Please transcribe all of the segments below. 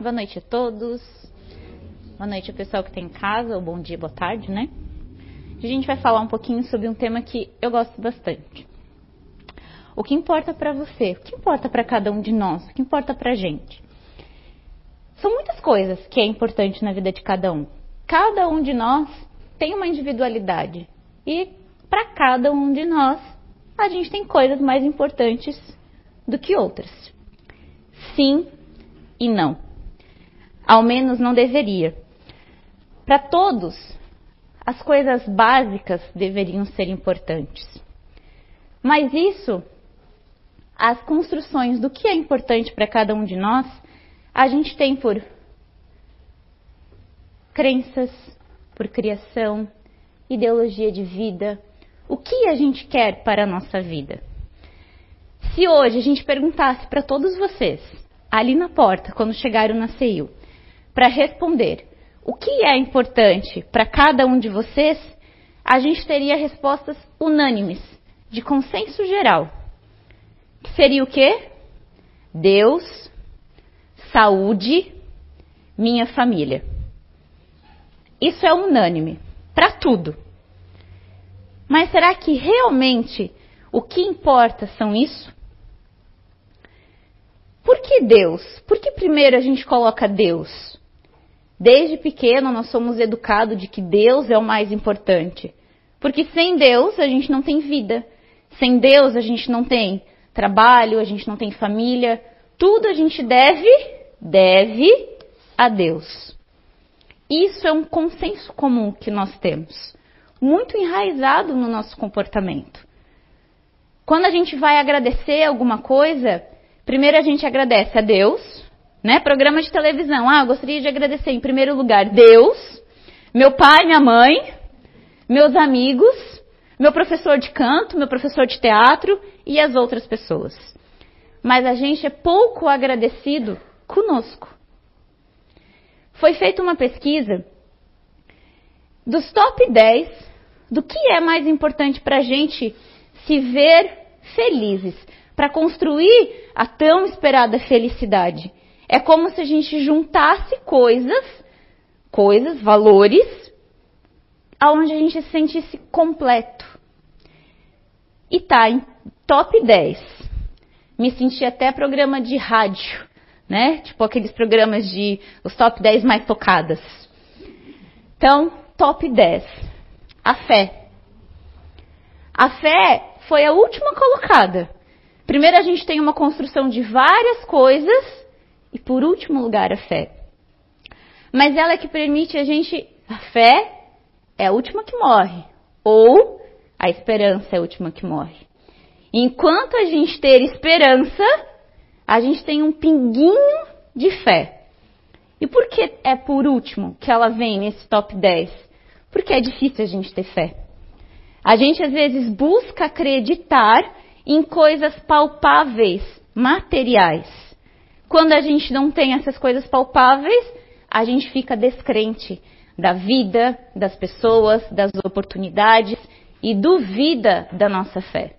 Boa noite a todos. Boa noite ao pessoal que está em casa, ou bom dia, boa tarde, né? A gente vai falar um pouquinho sobre um tema que eu gosto bastante. O que importa para você? O que importa para cada um de nós? O que importa para a gente? São muitas coisas que é importante na vida de cada um. Cada um de nós tem uma individualidade e para cada um de nós a gente tem coisas mais importantes do que outras. Sim e não. Ao menos não deveria. Para todos, as coisas básicas deveriam ser importantes. Mas isso, as construções do que é importante para cada um de nós, a gente tem por crenças, por criação, ideologia de vida, o que a gente quer para a nossa vida. Se hoje a gente perguntasse para todos vocês, ali na porta, quando chegaram na CEIU, para responder o que é importante para cada um de vocês, a gente teria respostas unânimes, de consenso geral. Que seria o quê? Deus, saúde, minha família. Isso é unânime para tudo. Mas será que realmente o que importa são isso? Por que Deus? Por que primeiro a gente coloca Deus? Desde pequeno nós somos educados de que Deus é o mais importante. Porque sem Deus a gente não tem vida. Sem Deus a gente não tem trabalho, a gente não tem família. Tudo a gente deve, deve a Deus. Isso é um consenso comum que nós temos, muito enraizado no nosso comportamento. Quando a gente vai agradecer alguma coisa, primeiro a gente agradece a Deus, né? Programa de televisão. Ah, eu gostaria de agradecer em primeiro lugar Deus, meu pai, minha mãe, meus amigos, meu professor de canto, meu professor de teatro e as outras pessoas. Mas a gente é pouco agradecido conosco. Foi feita uma pesquisa dos top 10 do que é mais importante para a gente se ver felizes, para construir a tão esperada felicidade. É como se a gente juntasse coisas, coisas, valores, aonde a gente se sentisse completo. E tá em top 10. Me senti até programa de rádio, né? Tipo aqueles programas de os top 10 mais tocadas. Então, top 10. A fé. A fé foi a última colocada. Primeiro a gente tem uma construção de várias coisas e por último lugar, a fé. Mas ela é que permite a gente. A fé é a última que morre. Ou a esperança é a última que morre. Enquanto a gente ter esperança, a gente tem um pinguinho de fé. E por que é por último que ela vem nesse top 10? Porque é difícil a gente ter fé. A gente às vezes busca acreditar em coisas palpáveis, materiais. Quando a gente não tem essas coisas palpáveis, a gente fica descrente da vida, das pessoas, das oportunidades e duvida da nossa fé.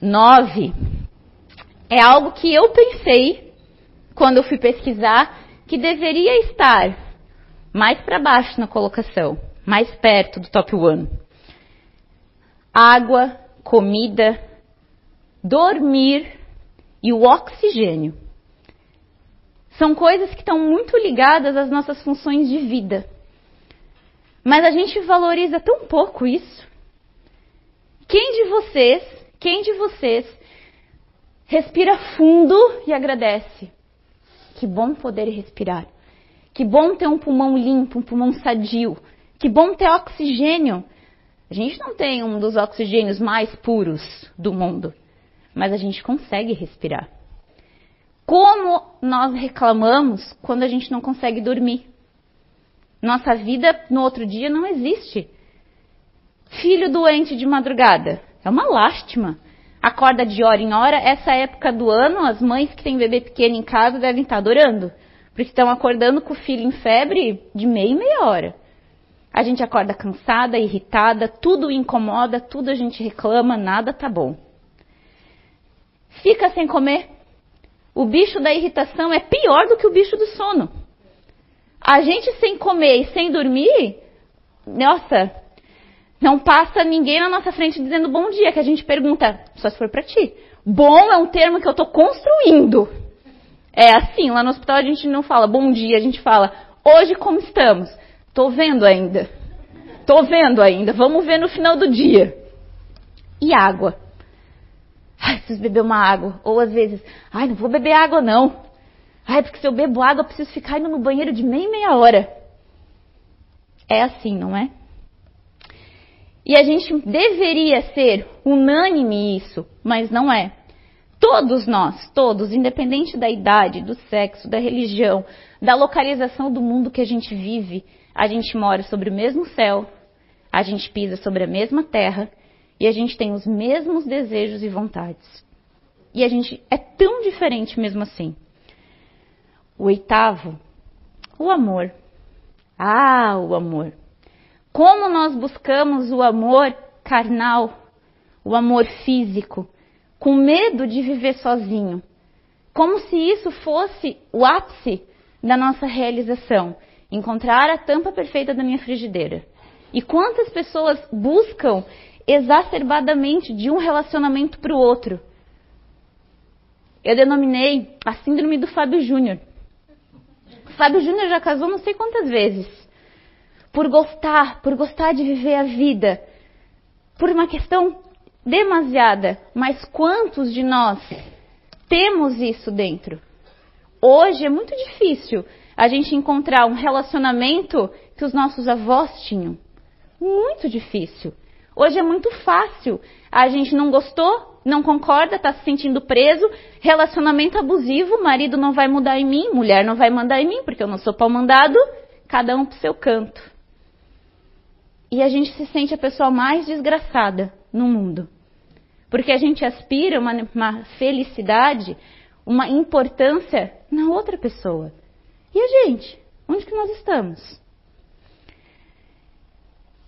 Nove é algo que eu pensei quando eu fui pesquisar que deveria estar mais para baixo na colocação, mais perto do top one. Água, comida, dormir e o oxigênio. São coisas que estão muito ligadas às nossas funções de vida. Mas a gente valoriza tão pouco isso. Quem de vocês, quem de vocês respira fundo e agradece? Que bom poder respirar. Que bom ter um pulmão limpo, um pulmão sadio. Que bom ter oxigênio. A gente não tem um dos oxigênios mais puros do mundo mas a gente consegue respirar. Como nós reclamamos quando a gente não consegue dormir? Nossa vida no outro dia não existe. Filho doente de madrugada é uma lástima. Acorda de hora em hora. Essa época do ano, as mães que têm bebê pequeno em casa devem estar adorando, porque estão acordando com o filho em febre de meia e meia hora. A gente acorda cansada, irritada, tudo incomoda, tudo a gente reclama, nada tá bom fica sem comer. O bicho da irritação é pior do que o bicho do sono. A gente sem comer e sem dormir, nossa, não passa ninguém na nossa frente dizendo bom dia, que a gente pergunta, só se for para ti. Bom é um termo que eu estou construindo. É assim, lá no hospital a gente não fala bom dia, a gente fala hoje como estamos. Tô vendo ainda. Tô vendo ainda. Vamos ver no final do dia. E água. Ai, preciso beber uma água. Ou às vezes, ai, não vou beber água não. Ai, porque se eu bebo água eu preciso ficar indo no banheiro de meia meia hora. É assim, não é? E a gente deveria ser unânime isso, mas não é. Todos nós, todos, independente da idade, do sexo, da religião, da localização do mundo que a gente vive, a gente mora sobre o mesmo céu, a gente pisa sobre a mesma terra e a gente tem os mesmos desejos e vontades. E a gente é tão diferente mesmo assim. O oitavo, o amor. Ah, o amor. Como nós buscamos o amor carnal, o amor físico, com medo de viver sozinho. Como se isso fosse o ápice da nossa realização. Encontrar a tampa perfeita da minha frigideira. E quantas pessoas buscam exacerbadamente de um relacionamento para o outro? Eu denominei a síndrome do Fábio Júnior. Fábio Júnior já casou não sei quantas vezes. Por gostar, por gostar de viver a vida. Por uma questão demasiada. Mas quantos de nós temos isso dentro? Hoje é muito difícil a gente encontrar um relacionamento que os nossos avós tinham. Muito difícil. Hoje é muito fácil. A gente não gostou, não concorda, está se sentindo preso. Relacionamento abusivo, marido não vai mudar em mim, mulher não vai mandar em mim, porque eu não sou pau mandado. Cada um pro seu canto. E a gente se sente a pessoa mais desgraçada no mundo. Porque a gente aspira uma, uma felicidade, uma importância na outra pessoa. E a gente? Onde que nós estamos?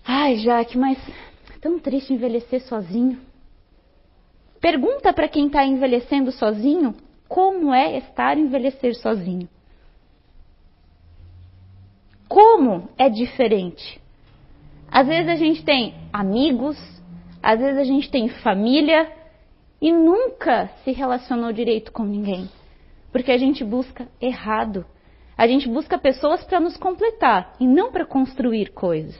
Ai, Jaque, mas é tão triste envelhecer sozinho. Pergunta para quem está envelhecendo sozinho como é estar envelhecer sozinho. Como é diferente? Às vezes a gente tem amigos, às vezes a gente tem família e nunca se relacionou direito com ninguém. Porque a gente busca errado. A gente busca pessoas para nos completar e não para construir coisas.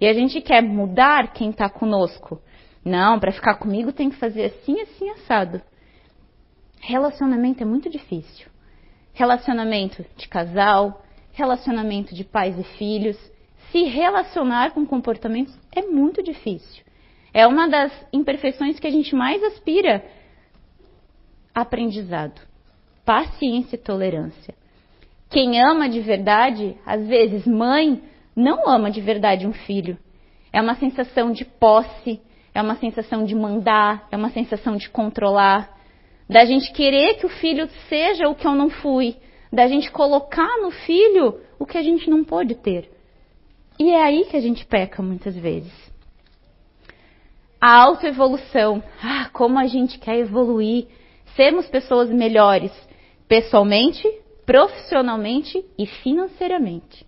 E a gente quer mudar quem está conosco. Não, para ficar comigo tem que fazer assim, assim, assado. Relacionamento é muito difícil. Relacionamento de casal, relacionamento de pais e filhos. Se relacionar com comportamentos é muito difícil. É uma das imperfeições que a gente mais aspira. Aprendizado, paciência e tolerância. Quem ama de verdade, às vezes mãe, não ama de verdade um filho. É uma sensação de posse, é uma sensação de mandar, é uma sensação de controlar, da gente querer que o filho seja o que eu não fui, da gente colocar no filho o que a gente não pôde ter. E é aí que a gente peca muitas vezes. A autoevolução. Ah, como a gente quer evoluir, sermos pessoas melhores, pessoalmente, profissionalmente e financeiramente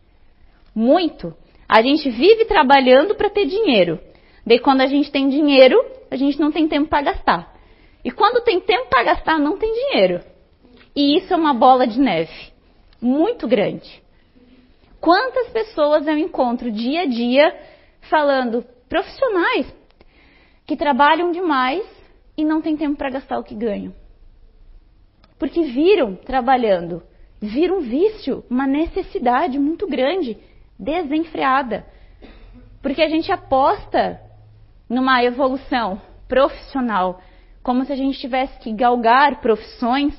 muito. A gente vive trabalhando para ter dinheiro. Daí quando a gente tem dinheiro, a gente não tem tempo para gastar. E quando tem tempo para gastar, não tem dinheiro. E isso é uma bola de neve muito grande. Quantas pessoas eu encontro dia a dia falando profissionais que trabalham demais e não têm tempo para gastar o que ganham? Porque viram trabalhando, viram um vício, uma necessidade muito grande desenfreada. Porque a gente aposta numa evolução profissional, como se a gente tivesse que galgar profissões.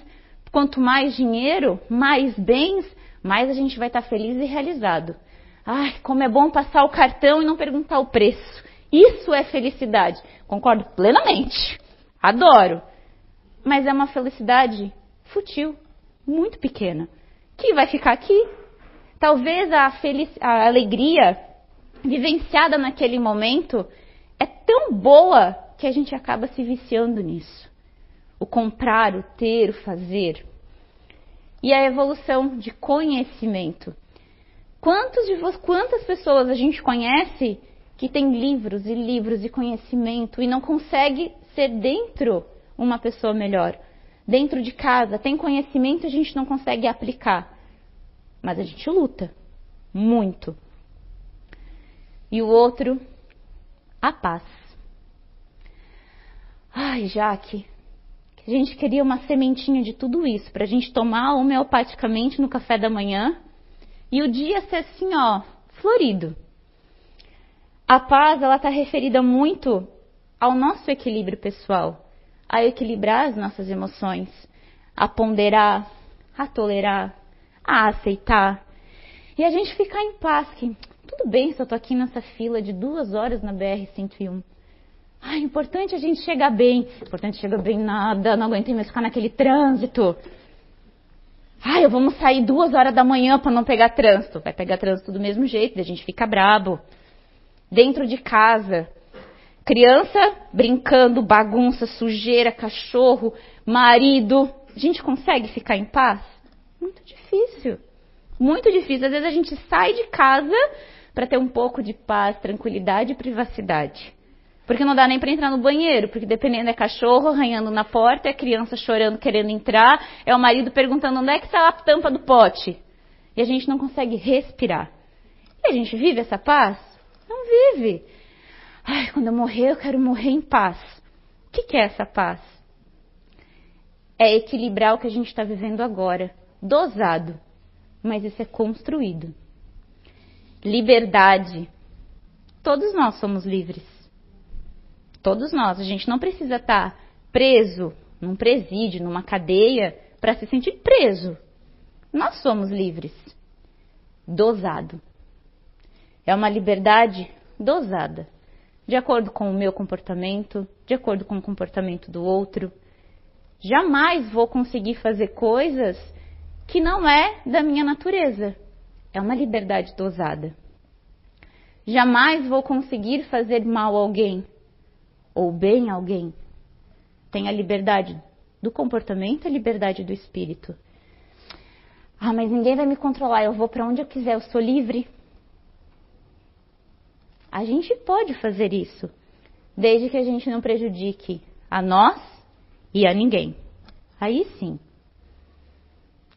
Quanto mais dinheiro, mais bens, mais a gente vai estar feliz e realizado. Ai, como é bom passar o cartão e não perguntar o preço. Isso é felicidade. Concordo plenamente. Adoro. Mas é uma felicidade fútil, muito pequena, que vai ficar aqui Talvez a, a alegria vivenciada naquele momento é tão boa que a gente acaba se viciando nisso. O comprar, o ter, o fazer. e a evolução de conhecimento. Quantos de vos, quantas pessoas a gente conhece que tem livros e livros de conhecimento e não consegue ser dentro uma pessoa melhor? Dentro de casa, tem conhecimento a gente não consegue aplicar. Mas a gente luta muito. E o outro, a paz. Ai, Jaque, a gente queria uma sementinha de tudo isso para a gente tomar homeopaticamente no café da manhã e o dia ser assim, ó, florido. A paz, ela está referida muito ao nosso equilíbrio pessoal, a equilibrar as nossas emoções, a ponderar, a tolerar, a aceitar. E a gente ficar em paz, que tudo bem se eu tô aqui nessa fila de duas horas na BR-101. Ah, importante a gente chegar bem. Importante chegar bem nada, não aguentei mais ficar naquele trânsito. Ai, vamos sair duas horas da manhã para não pegar trânsito. Vai pegar trânsito do mesmo jeito, a gente fica brabo. Dentro de casa, criança brincando, bagunça, sujeira, cachorro, marido. A gente consegue ficar em paz? Muito difícil. Muito difícil. Às vezes a gente sai de casa para ter um pouco de paz, tranquilidade e privacidade. Porque não dá nem para entrar no banheiro, porque dependendo é cachorro arranhando na porta, é criança chorando querendo entrar, é o marido perguntando onde é que está a tampa do pote. E a gente não consegue respirar. E a gente vive essa paz? Não vive. Ai, quando eu morrer, eu quero morrer em paz. O que, que é essa paz? É equilibrar o que a gente está vivendo agora, dosado, mas isso é construído. Liberdade. Todos nós somos livres. Todos nós. A gente não precisa estar preso num presídio, numa cadeia, para se sentir preso. Nós somos livres. Dosado. É uma liberdade dosada. De acordo com o meu comportamento, de acordo com o comportamento do outro. Jamais vou conseguir fazer coisas que não é da minha natureza. É uma liberdade dosada. Jamais vou conseguir fazer mal a alguém ou bem alguém, tem a liberdade do comportamento a liberdade do espírito. Ah, mas ninguém vai me controlar, eu vou para onde eu quiser, eu sou livre. A gente pode fazer isso, desde que a gente não prejudique a nós e a ninguém. Aí sim.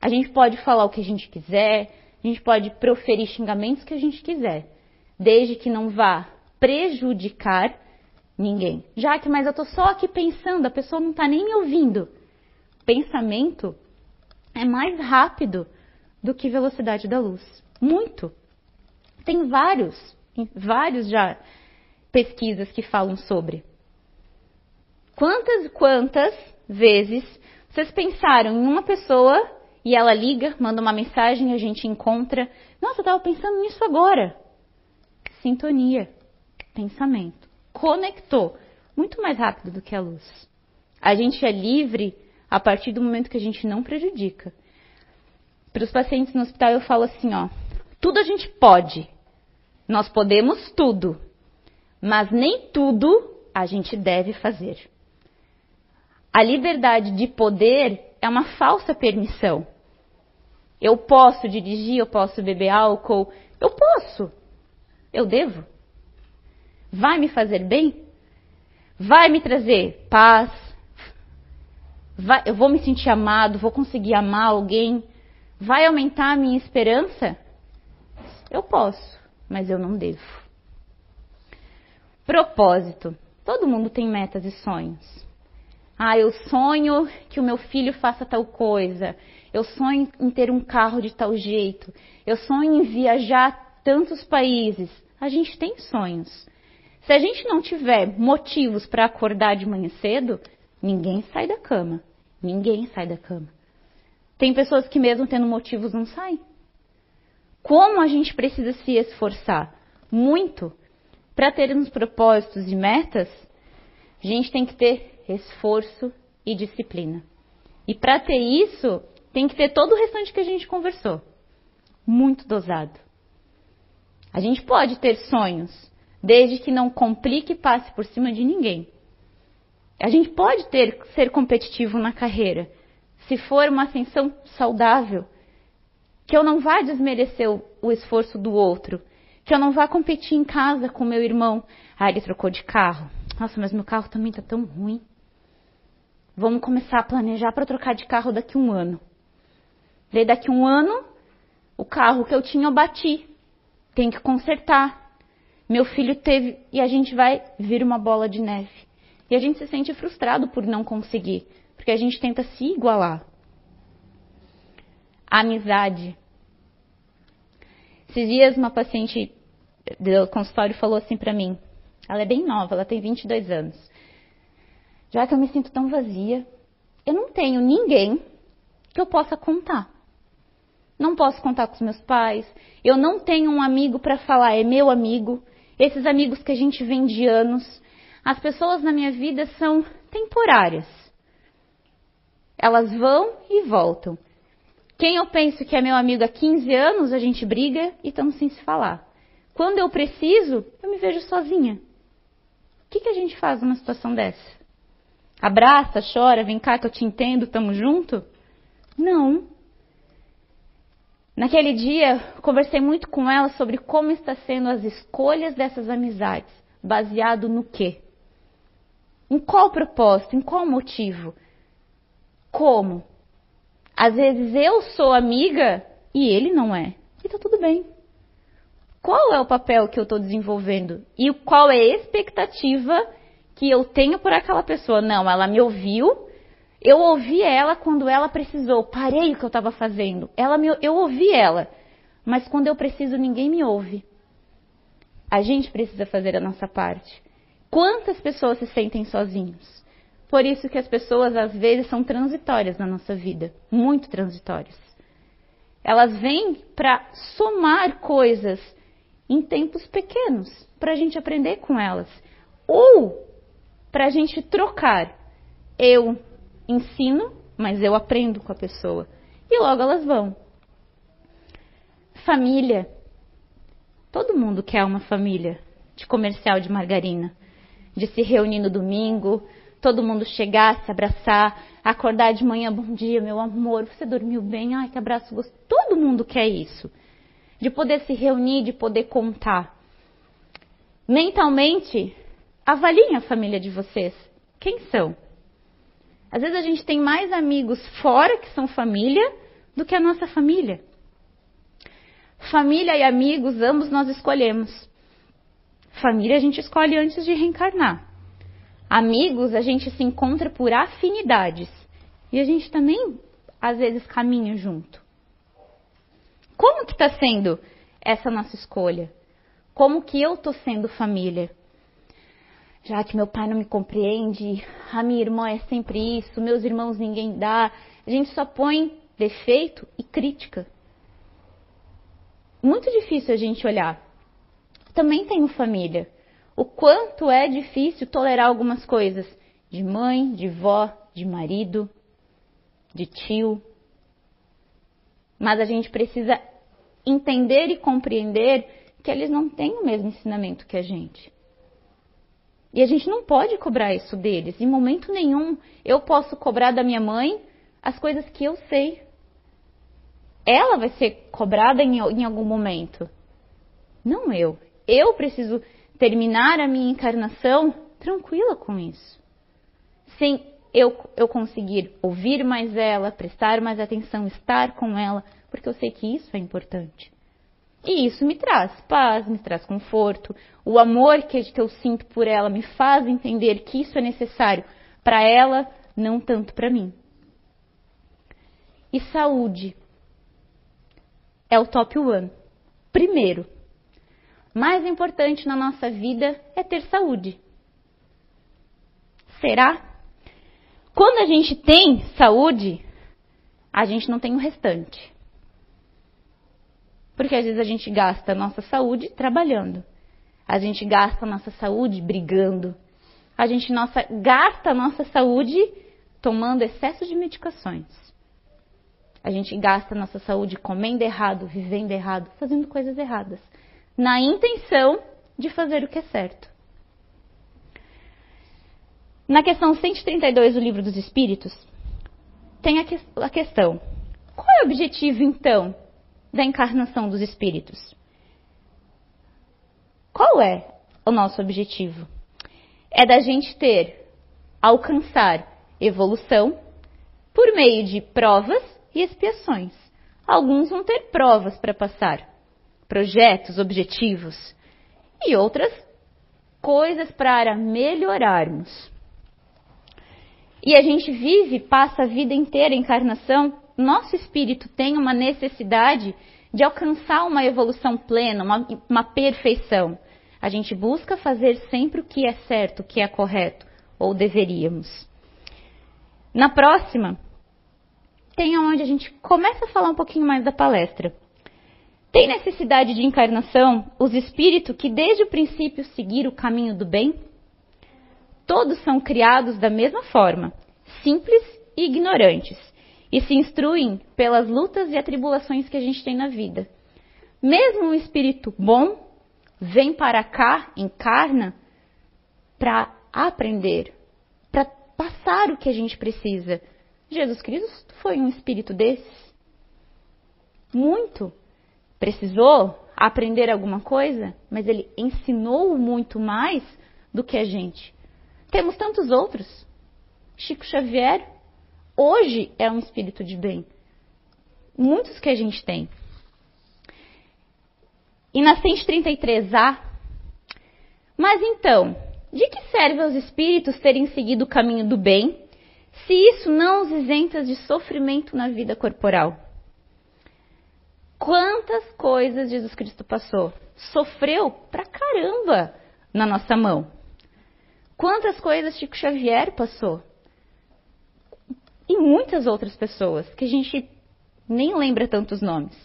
A gente pode falar o que a gente quiser, a gente pode proferir xingamentos que a gente quiser, desde que não vá prejudicar Ninguém. Já que, mas eu estou só aqui pensando, a pessoa não está nem me ouvindo. Pensamento é mais rápido do que velocidade da luz. Muito. Tem vários, vários já pesquisas que falam sobre. Quantas, quantas vezes vocês pensaram em uma pessoa e ela liga, manda uma mensagem a gente encontra. Nossa, eu estava pensando nisso agora. Sintonia, pensamento conectou muito mais rápido do que a luz. A gente é livre a partir do momento que a gente não prejudica. Para os pacientes no hospital eu falo assim, ó, tudo a gente pode. Nós podemos tudo, mas nem tudo a gente deve fazer. A liberdade de poder é uma falsa permissão. Eu posso dirigir, eu posso beber álcool, eu posso. Eu devo? vai me fazer bem? Vai me trazer paz? Vai, eu vou me sentir amado? Vou conseguir amar alguém? Vai aumentar a minha esperança? Eu posso, mas eu não devo. Propósito. Todo mundo tem metas e sonhos. Ah, eu sonho que o meu filho faça tal coisa. Eu sonho em ter um carro de tal jeito. Eu sonho em viajar a tantos países. A gente tem sonhos. Se a gente não tiver motivos para acordar de manhã cedo, ninguém sai da cama. Ninguém sai da cama. Tem pessoas que, mesmo tendo motivos, não saem. Como a gente precisa se esforçar muito para termos propósitos e metas, a gente tem que ter esforço e disciplina. E para ter isso, tem que ter todo o restante que a gente conversou. Muito dosado. A gente pode ter sonhos, desde que não complique e passe por cima de ninguém. A gente pode ter ser competitivo na carreira, se for uma ascensão saudável, que eu não vá desmerecer o, o esforço do outro, que eu não vá competir em casa com meu irmão. Ah, ele trocou de carro. Nossa, mas meu carro também está tão ruim. Vamos começar a planejar para trocar de carro daqui a um ano. Daí daqui a um ano, o carro que eu tinha eu bati. Tem que consertar. Meu filho teve. E a gente vai vir uma bola de neve. E a gente se sente frustrado por não conseguir. Porque a gente tenta se igualar. amizade. Esses dias uma paciente do consultório falou assim para mim. Ela é bem nova, ela tem 22 anos. Já que eu me sinto tão vazia, eu não tenho ninguém que eu possa contar. Não posso contar com os meus pais. Eu não tenho um amigo para falar, é meu amigo. Esses amigos que a gente vem de anos. As pessoas na minha vida são temporárias. Elas vão e voltam. Quem eu penso que é meu amigo há 15 anos, a gente briga e estamos sem se falar. Quando eu preciso, eu me vejo sozinha. O que, que a gente faz numa situação dessa? Abraça, chora, vem cá que eu te entendo, tamo junto? Não. Naquele dia, conversei muito com ela sobre como está sendo as escolhas dessas amizades, baseado no quê? Em qual propósito, em qual motivo? Como? Às vezes eu sou amiga e ele não é. E tá tudo bem. Qual é o papel que eu estou desenvolvendo? E qual é a expectativa que eu tenho por aquela pessoa. Não, ela me ouviu, eu ouvi ela quando ela precisou, parei o que eu estava fazendo. Ela me, eu ouvi ela, mas quando eu preciso ninguém me ouve. A gente precisa fazer a nossa parte. Quantas pessoas se sentem sozinhos? Por isso que as pessoas às vezes são transitórias na nossa vida, muito transitórias. Elas vêm para somar coisas em tempos pequenos, para a gente aprender com elas. Ou para a gente trocar. Eu ensino, mas eu aprendo com a pessoa. E logo elas vão. Família. Todo mundo quer uma família de comercial de margarina. De se reunir no domingo, todo mundo chegar, se abraçar, acordar de manhã, bom dia, meu amor, você dormiu bem? Ai, que abraço gostoso. Todo mundo quer isso. De poder se reunir, de poder contar. Mentalmente, Avaliem a família de vocês. Quem são? Às vezes a gente tem mais amigos fora que são família do que a nossa família. Família e amigos, ambos nós escolhemos. Família a gente escolhe antes de reencarnar. Amigos a gente se encontra por afinidades. E a gente também, às vezes, caminha junto. Como que está sendo essa nossa escolha? Como que eu estou sendo família? já que meu pai não me compreende, a minha irmã é sempre isso, meus irmãos ninguém dá. A gente só põe defeito e crítica. Muito difícil a gente olhar. Também tenho família. O quanto é difícil tolerar algumas coisas de mãe, de vó, de marido, de tio. Mas a gente precisa entender e compreender que eles não têm o mesmo ensinamento que a gente. E a gente não pode cobrar isso deles. Em momento nenhum eu posso cobrar da minha mãe as coisas que eu sei. Ela vai ser cobrada em, em algum momento. Não eu. Eu preciso terminar a minha encarnação tranquila com isso. Sem eu, eu conseguir ouvir mais ela, prestar mais atenção, estar com ela, porque eu sei que isso é importante. E isso me traz paz, me traz conforto. O amor que eu sinto por ela me faz entender que isso é necessário para ela, não tanto para mim. E saúde é o top one. Primeiro, mais importante na nossa vida é ter saúde. Será? Quando a gente tem saúde, a gente não tem o restante. Porque às vezes a gente gasta a nossa saúde trabalhando. A gente gasta a nossa saúde brigando. A gente nossa, gasta a nossa saúde tomando excesso de medicações. A gente gasta a nossa saúde comendo errado, vivendo errado, fazendo coisas erradas. Na intenção de fazer o que é certo. Na questão 132 do Livro dos Espíritos, tem a, que, a questão: qual é o objetivo, então, da encarnação dos espíritos? Qual é o nosso objetivo? É da gente ter, alcançar evolução por meio de provas e expiações. Alguns vão ter provas para passar, projetos, objetivos, e outras coisas para melhorarmos. E a gente vive, passa a vida inteira encarnação, nosso espírito tem uma necessidade de alcançar uma evolução plena, uma, uma perfeição. A gente busca fazer sempre o que é certo, o que é correto, ou deveríamos. Na próxima, tem onde a gente começa a falar um pouquinho mais da palestra. Tem necessidade de encarnação os espíritos que desde o princípio seguiram o caminho do bem? Todos são criados da mesma forma, simples e ignorantes, e se instruem pelas lutas e atribulações que a gente tem na vida. Mesmo um espírito bom vem para cá, encarna, para aprender, para passar o que a gente precisa. Jesus Cristo foi um espírito desses? Muito precisou aprender alguma coisa, mas ele ensinou muito mais do que a gente. Temos tantos outros. Chico Xavier, hoje é um espírito de bem. Muitos que a gente tem. E na 133A, mas então, de que serve aos espíritos terem seguido o caminho do bem, se isso não os isenta de sofrimento na vida corporal? Quantas coisas Jesus Cristo passou? Sofreu pra caramba na nossa mão. Quantas coisas Chico Xavier passou? E muitas outras pessoas que a gente nem lembra tantos nomes.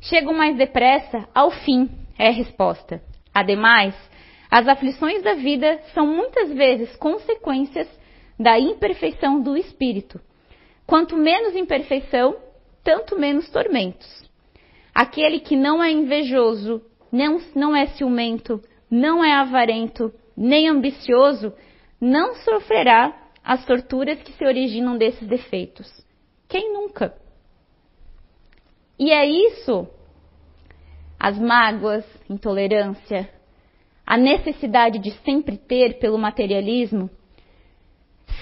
Chegam mais depressa ao fim, é a resposta. Ademais, as aflições da vida são muitas vezes consequências da imperfeição do espírito. Quanto menos imperfeição, tanto menos tormentos. Aquele que não é invejoso, não, não é ciumento, não é avarento, nem ambicioso, não sofrerá as torturas que se originam desses defeitos. Quem nunca? E é isso, as mágoas, intolerância, a necessidade de sempre ter pelo materialismo,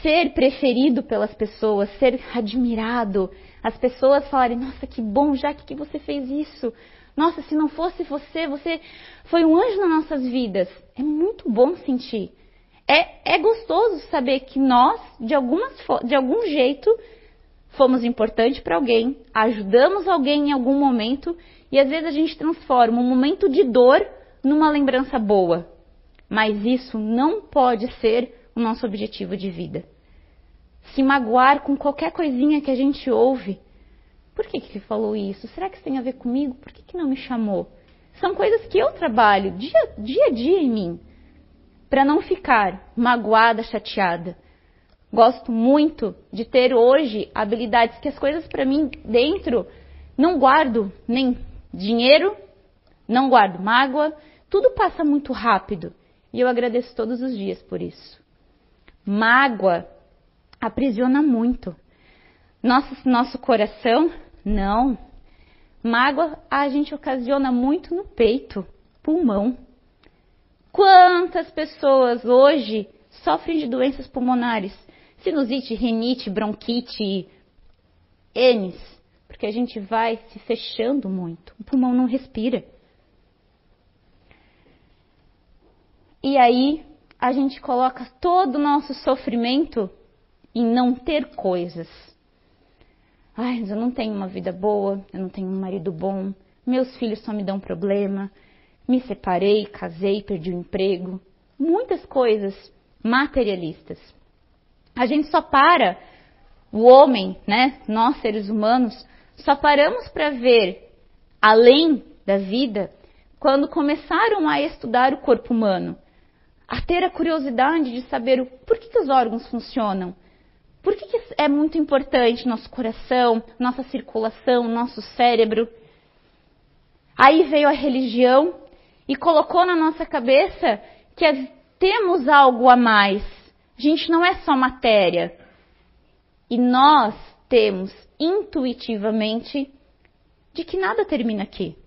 ser preferido pelas pessoas, ser admirado, as pessoas falarem: Nossa, que bom, já que você fez isso. Nossa, se não fosse você, você foi um anjo nas nossas vidas. É muito bom sentir. É, é gostoso saber que nós, de, algumas, de algum jeito, fomos importantes para alguém, ajudamos alguém em algum momento e às vezes a gente transforma um momento de dor numa lembrança boa. Mas isso não pode ser o nosso objetivo de vida se magoar com qualquer coisinha que a gente ouve. Por que, que ele falou isso? Será que isso tem a ver comigo? Por que, que não me chamou? São coisas que eu trabalho dia, dia a dia em mim, para não ficar magoada, chateada. Gosto muito de ter hoje habilidades que as coisas para mim dentro não guardo nem dinheiro, não guardo mágoa, tudo passa muito rápido e eu agradeço todos os dias por isso. Mágoa aprisiona muito. Nosso, nosso coração, não. Mágoa a gente ocasiona muito no peito, pulmão. Quantas pessoas hoje sofrem de doenças pulmonares? Sinusite, rinite, bronquite, N's, porque a gente vai se fechando muito. O pulmão não respira. E aí a gente coloca todo o nosso sofrimento em não ter coisas. Ai, eu não tenho uma vida boa, eu não tenho um marido bom, meus filhos só me dão problema, me separei, casei, perdi o emprego. Muitas coisas materialistas. A gente só para, o homem, né, nós seres humanos, só paramos para ver além da vida quando começaram a estudar o corpo humano, a ter a curiosidade de saber o, por que, que os órgãos funcionam, por que, que é muito importante nosso coração, nossa circulação, nosso cérebro? Aí veio a religião e colocou na nossa cabeça que temos algo a mais. A gente não é só matéria. E nós temos intuitivamente de que nada termina aqui.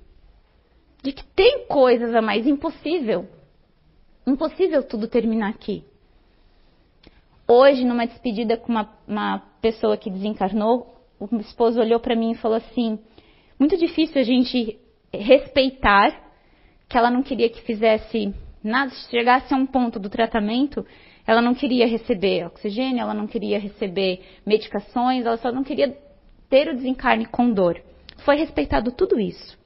De que tem coisas a mais impossível. Impossível tudo terminar aqui. Hoje, numa despedida com uma, uma pessoa que desencarnou, o esposo olhou para mim e falou assim: muito difícil a gente respeitar que ela não queria que fizesse nada, se chegasse a um ponto do tratamento, ela não queria receber oxigênio, ela não queria receber medicações, ela só não queria ter o desencarne com dor. Foi respeitado tudo isso.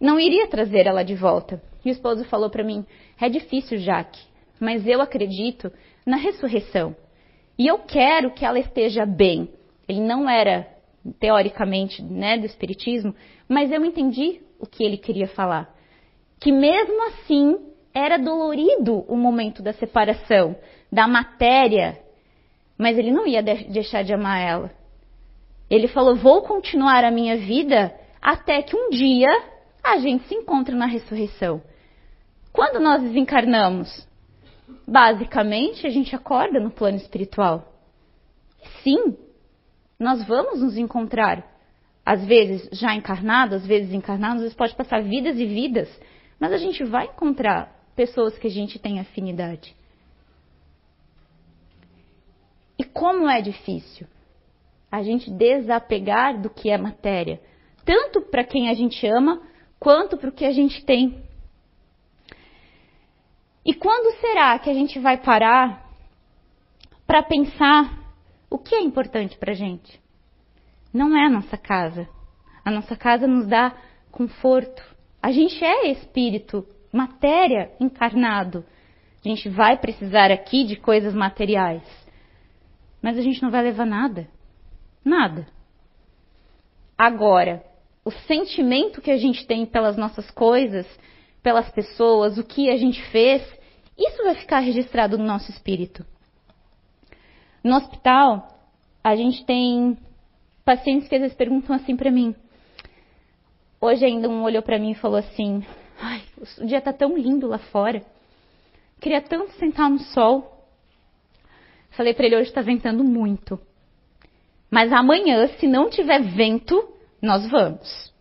Não iria trazer ela de volta. E o esposo falou para mim: é difícil, Jaque, mas eu acredito na ressurreição. E eu quero que ela esteja bem. Ele não era, teoricamente, né, do Espiritismo, mas eu entendi o que ele queria falar. Que mesmo assim era dolorido o momento da separação, da matéria, mas ele não ia deixar de amar ela. Ele falou: Vou continuar a minha vida até que um dia a gente se encontre na ressurreição. Quando nós desencarnamos? Basicamente, a gente acorda no plano espiritual. Sim, nós vamos nos encontrar. Às vezes já encarnado, às vezes encarnado, às vezes pode passar vidas e vidas, mas a gente vai encontrar pessoas que a gente tem afinidade. E como é difícil a gente desapegar do que é matéria, tanto para quem a gente ama, quanto para o que a gente tem. E quando será que a gente vai parar para pensar o que é importante para a gente? Não é a nossa casa. A nossa casa nos dá conforto. A gente é espírito, matéria encarnado. A gente vai precisar aqui de coisas materiais. Mas a gente não vai levar nada. Nada. Agora, o sentimento que a gente tem pelas nossas coisas, pelas pessoas, o que a gente fez, isso vai ficar registrado no nosso espírito. No hospital, a gente tem pacientes que às vezes perguntam assim para mim. Hoje ainda um olhou para mim e falou assim: "Ai, o dia tá tão lindo lá fora. Queria tanto sentar no sol." Falei para ele: "Hoje está ventando muito. Mas amanhã, se não tiver vento, nós vamos."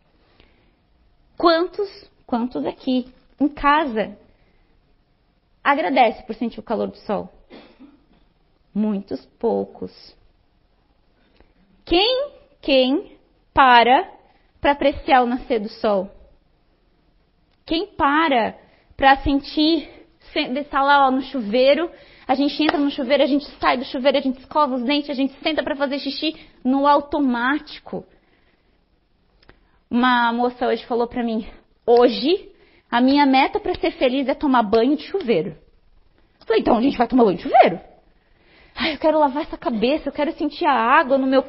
Quantos, quantos aqui em casa agradece por sentir o calor do sol? Muitos poucos. Quem, quem para para apreciar o nascer do sol? Quem para para sentir, estar lá ó, no chuveiro, a gente entra no chuveiro, a gente sai do chuveiro, a gente escova os dentes, a gente senta para fazer xixi no automático. Uma moça hoje falou para mim: hoje a minha meta para ser feliz é tomar banho de chuveiro. Falei, então a gente vai tomar banho de chuveiro? Ai, eu quero lavar essa cabeça, eu quero sentir a água no meu.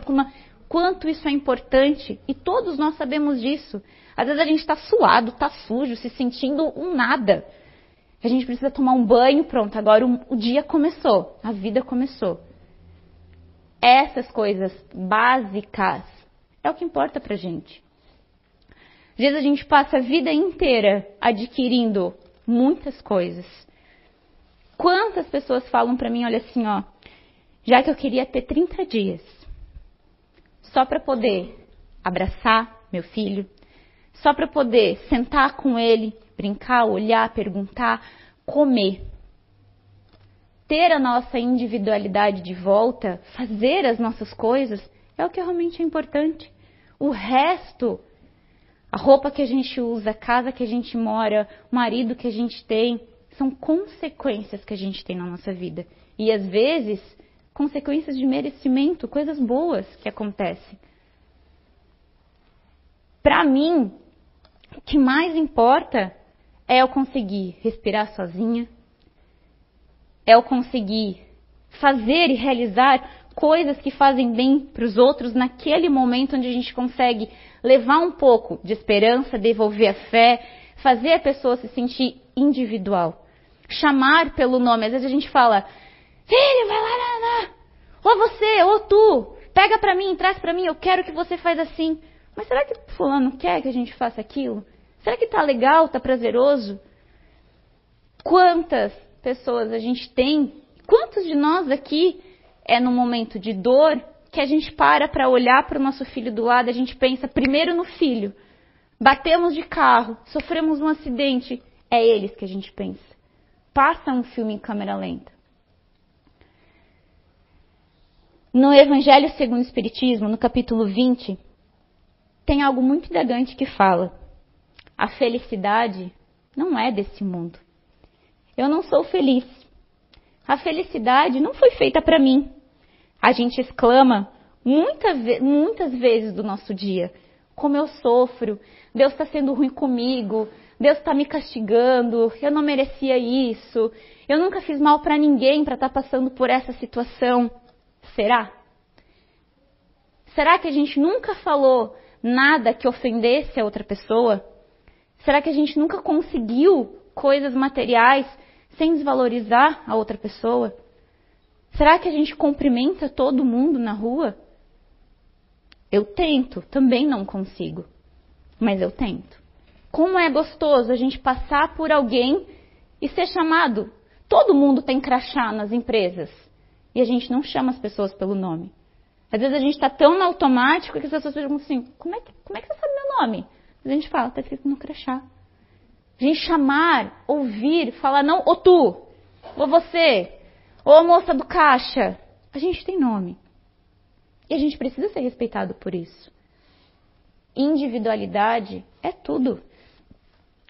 Quanto isso é importante. E todos nós sabemos disso. Às vezes a gente está suado, está sujo, se sentindo um nada. A gente precisa tomar um banho, pronto, agora o, o dia começou, a vida começou. Essas coisas básicas é o que importa pra gente. Às vezes a gente passa a vida inteira adquirindo muitas coisas. Quantas pessoas falam para mim, olha assim, ó, já que eu queria ter 30 dias só para poder abraçar meu filho, só para poder sentar com ele, brincar, olhar, perguntar, comer. Ter a nossa individualidade de volta, fazer as nossas coisas, é o que realmente é importante. O resto, a roupa que a gente usa, a casa que a gente mora, o marido que a gente tem, são consequências que a gente tem na nossa vida. E às vezes consequências de merecimento, coisas boas que acontecem. Para mim, o que mais importa é eu conseguir respirar sozinha, é eu conseguir fazer e realizar coisas que fazem bem para os outros naquele momento onde a gente consegue levar um pouco de esperança, devolver a fé, fazer a pessoa se sentir individual. Chamar pelo nome. Às vezes a gente fala, Filho, vai lá, lá, lá. Ou você, ou tu. Pega para mim, traz para mim, eu quero que você faz assim. Mas será que fulano quer que a gente faça aquilo? Será que tá legal, tá prazeroso? Quantas pessoas a gente tem? Quantos de nós aqui é no momento de dor que a gente para para olhar para o nosso filho do lado, a gente pensa primeiro no filho. Batemos de carro, sofremos um acidente, é eles que a gente pensa. Passa um filme em câmera lenta. No Evangelho segundo o Espiritismo, no capítulo 20, tem algo muito elegante que fala: a felicidade não é desse mundo. Eu não sou feliz. A felicidade não foi feita para mim. A gente exclama muita, muitas vezes do nosso dia: como eu sofro, Deus está sendo ruim comigo, Deus está me castigando, eu não merecia isso, eu nunca fiz mal para ninguém para estar tá passando por essa situação. Será? Será que a gente nunca falou nada que ofendesse a outra pessoa? Será que a gente nunca conseguiu coisas materiais sem desvalorizar a outra pessoa? Será que a gente cumprimenta todo mundo na rua? Eu tento, também não consigo, mas eu tento. Como é gostoso a gente passar por alguém e ser chamado. Todo mundo tem crachá nas empresas e a gente não chama as pessoas pelo nome. Às vezes a gente está tão no automático que as pessoas perguntam assim: como é, que, como é que você sabe meu nome? A gente fala: está escrito no crachá. A gente chamar, ouvir, falar: não, ou tu, ou você, a moça do caixa. A gente tem nome. E a gente precisa ser respeitado por isso. Individualidade é tudo.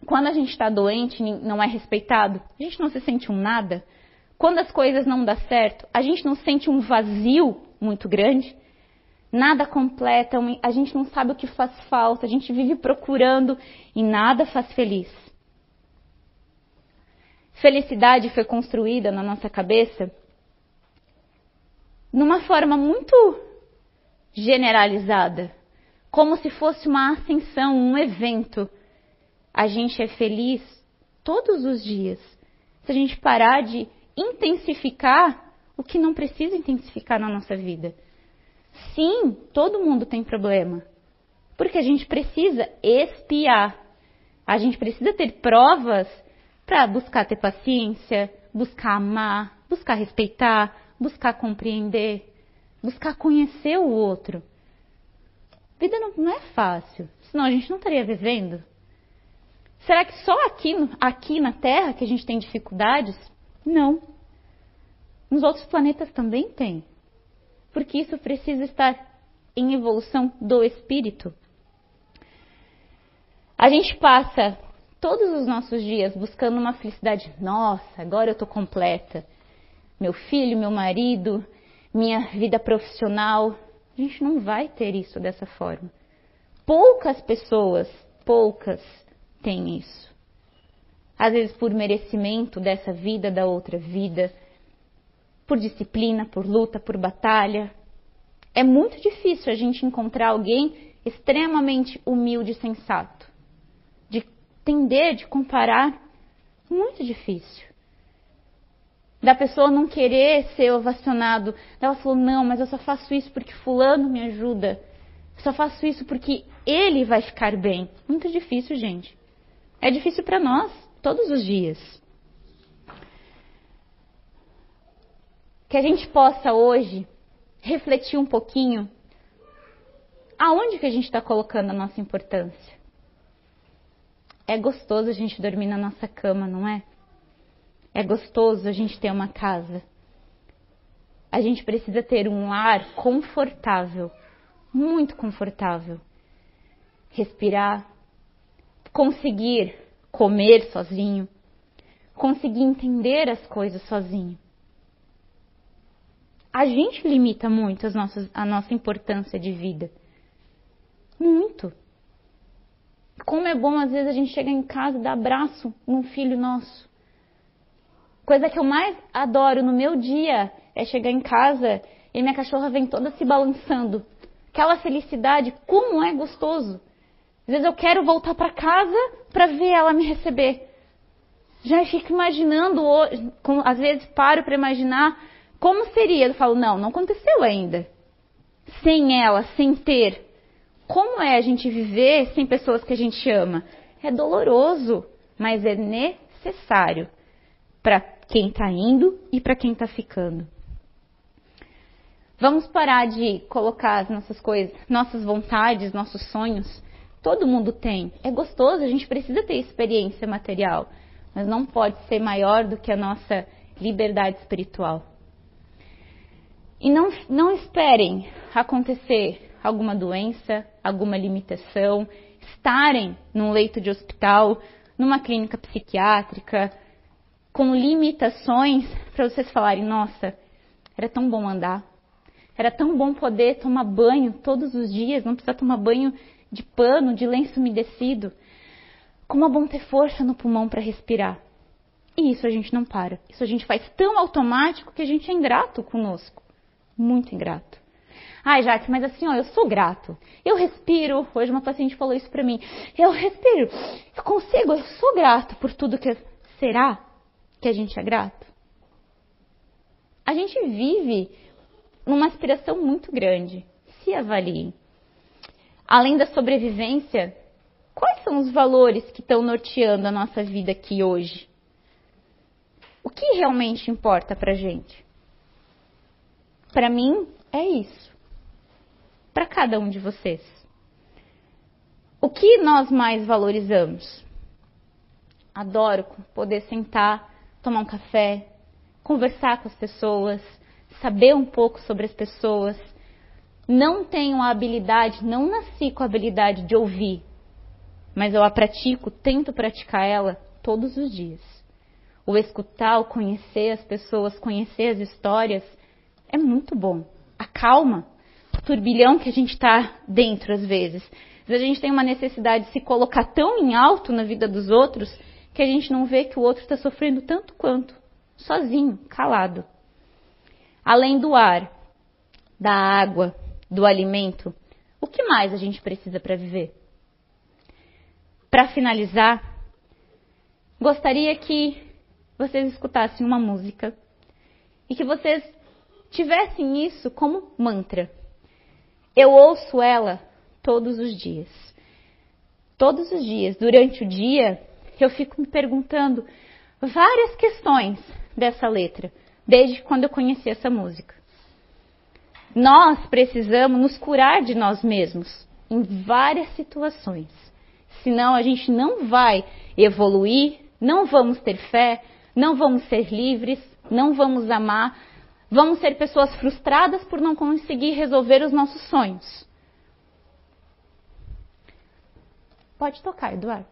Quando a gente está doente, não é respeitado, a gente não se sente um nada. Quando as coisas não dão certo, a gente não sente um vazio muito grande. Nada completa, a gente não sabe o que faz falta, a gente vive procurando e nada faz feliz. Felicidade foi construída na nossa cabeça numa forma muito generalizada, como se fosse uma ascensão, um evento. A gente é feliz todos os dias. Se a gente parar de intensificar o que não precisa intensificar na nossa vida. Sim, todo mundo tem problema. Porque a gente precisa espiar. A gente precisa ter provas para buscar ter paciência, buscar amar, buscar respeitar, buscar compreender, buscar conhecer o outro. Vida não, não é fácil, senão a gente não estaria vivendo. Será que só aqui, aqui na Terra que a gente tem dificuldades? Não. Nos outros planetas também tem. Porque isso precisa estar em evolução do espírito. A gente passa todos os nossos dias buscando uma felicidade. Nossa, agora eu estou completa. Meu filho, meu marido, minha vida profissional. A gente não vai ter isso dessa forma. Poucas pessoas, poucas, têm isso. Às vezes por merecimento dessa vida, da outra vida, por disciplina, por luta, por batalha. É muito difícil a gente encontrar alguém extremamente humilde e sensato. De entender, de comparar, muito difícil. Da pessoa não querer ser ovacionado. Ela falou: não, mas eu só faço isso porque Fulano me ajuda. Eu só faço isso porque ele vai ficar bem. Muito difícil, gente. É difícil para nós, todos os dias. que a gente possa hoje refletir um pouquinho aonde que a gente está colocando a nossa importância. É gostoso a gente dormir na nossa cama, não é? É gostoso a gente ter uma casa. A gente precisa ter um lar confortável, muito confortável. Respirar, conseguir comer sozinho, conseguir entender as coisas sozinho a gente limita muito as nossas, a nossa importância de vida. Muito. Como é bom, às vezes, a gente chegar em casa e dar abraço num filho nosso. Coisa que eu mais adoro no meu dia é chegar em casa e minha cachorra vem toda se balançando. Aquela felicidade, como é gostoso. Às vezes eu quero voltar para casa para ver ela me receber. Já fico imaginando, às vezes paro para imaginar como seria? Eu falo, não, não aconteceu ainda. Sem ela, sem ter. Como é a gente viver sem pessoas que a gente ama? É doloroso, mas é necessário para quem está indo e para quem está ficando. Vamos parar de colocar as nossas coisas, nossas vontades, nossos sonhos. Todo mundo tem. É gostoso, a gente precisa ter experiência material, mas não pode ser maior do que a nossa liberdade espiritual. E não, não esperem acontecer alguma doença, alguma limitação, estarem num leito de hospital, numa clínica psiquiátrica, com limitações para vocês falarem: nossa, era tão bom andar, era tão bom poder tomar banho todos os dias, não precisar tomar banho de pano, de lenço umedecido. Como é bom ter força no pulmão para respirar. E isso a gente não para. Isso a gente faz tão automático que a gente é ingrato conosco. Muito ingrato. Ai, Jaque, mas assim, ó, eu sou grato. Eu respiro. Hoje uma paciente falou isso para mim. Eu respiro. Eu consigo, eu sou grato por tudo que. Será que a gente é grato? A gente vive numa aspiração muito grande. Se avalie. Além da sobrevivência, quais são os valores que estão norteando a nossa vida aqui hoje? O que realmente importa pra gente? Para mim, é isso. Para cada um de vocês. O que nós mais valorizamos? Adoro poder sentar, tomar um café, conversar com as pessoas, saber um pouco sobre as pessoas. Não tenho a habilidade, não nasci com a habilidade de ouvir, mas eu a pratico, tento praticar ela todos os dias. O escutar, o conhecer as pessoas, conhecer as histórias, é muito bom. Acalma turbilhão que a gente está dentro às vezes. Às vezes a gente tem uma necessidade de se colocar tão em alto na vida dos outros que a gente não vê que o outro está sofrendo tanto quanto, sozinho, calado além do ar, da água, do alimento, o que mais a gente precisa para viver? Para finalizar, gostaria que vocês escutassem uma música e que vocês tivessem isso como mantra. Eu ouço ela todos os dias. Todos os dias, durante o dia, eu fico me perguntando várias questões dessa letra desde quando eu conheci essa música. Nós precisamos nos curar de nós mesmos em várias situações. Senão a gente não vai evoluir, não vamos ter fé, não vamos ser livres, não vamos amar, vamos ser pessoas frustradas por não conseguir resolver os nossos sonhos. Pode tocar, Eduardo.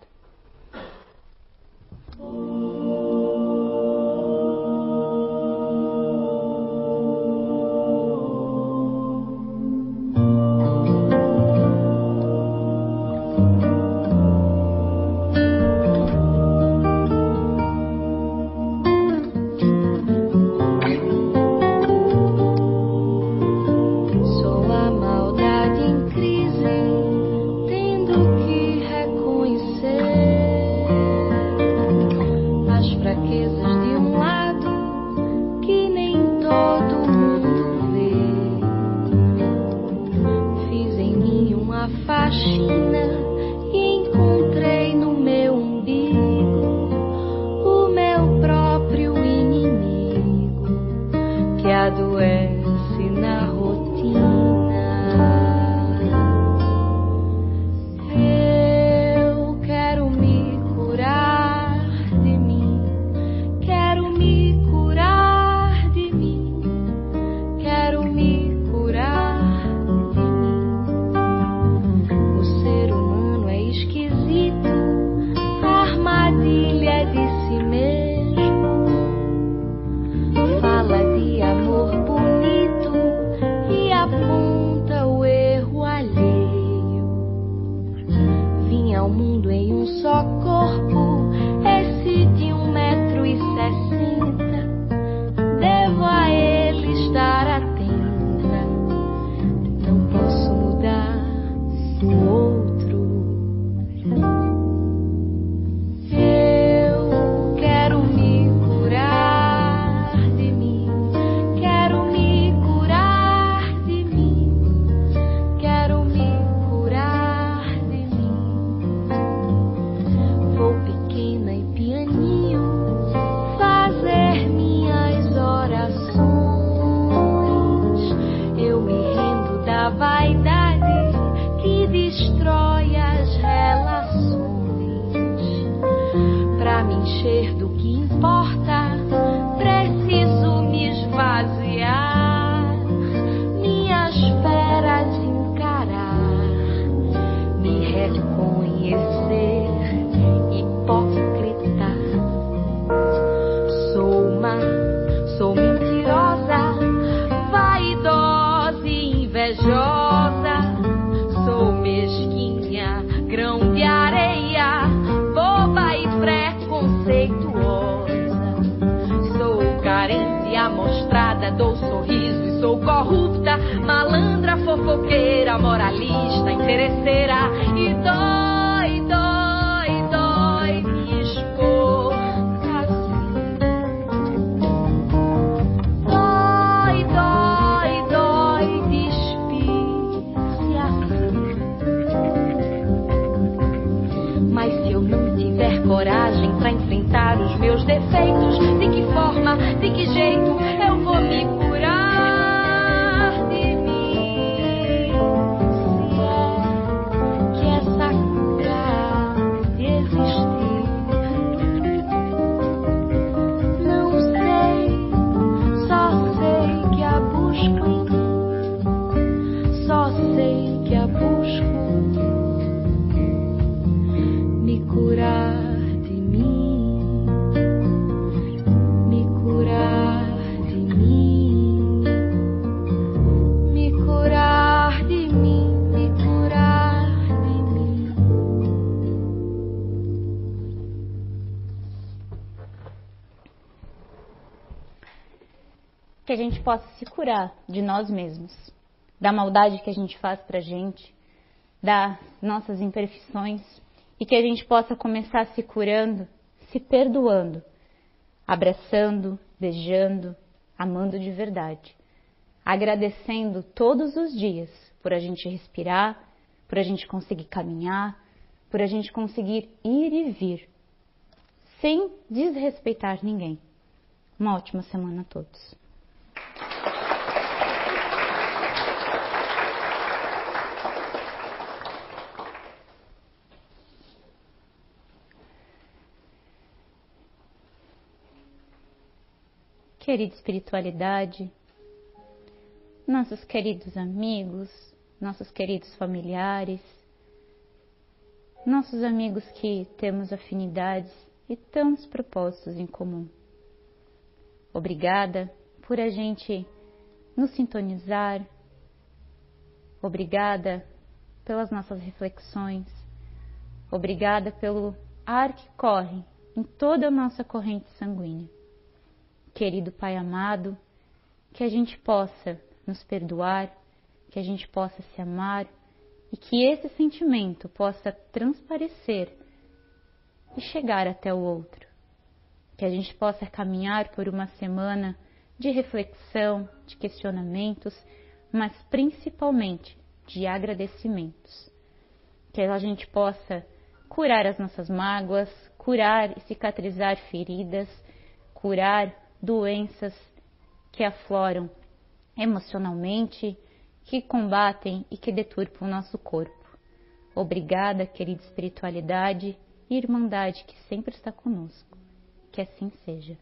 Possa se curar de nós mesmos, da maldade que a gente faz pra gente, das nossas imperfeições e que a gente possa começar se curando, se perdoando, abraçando, beijando, amando de verdade, agradecendo todos os dias por a gente respirar, por a gente conseguir caminhar, por a gente conseguir ir e vir, sem desrespeitar ninguém. Uma ótima semana a todos. Querida espiritualidade, nossos queridos amigos, nossos queridos familiares, nossos amigos que temos afinidades e tantos propósitos em comum. Obrigada por a gente nos sintonizar, obrigada pelas nossas reflexões, obrigada pelo ar que corre em toda a nossa corrente sanguínea. Querido Pai amado, que a gente possa nos perdoar, que a gente possa se amar e que esse sentimento possa transparecer e chegar até o outro. Que a gente possa caminhar por uma semana de reflexão, de questionamentos, mas principalmente de agradecimentos. Que a gente possa curar as nossas mágoas, curar e cicatrizar feridas, curar doenças que afloram emocionalmente, que combatem e que deturpam o nosso corpo. Obrigada, querida espiritualidade e irmandade que sempre está conosco. Que assim seja.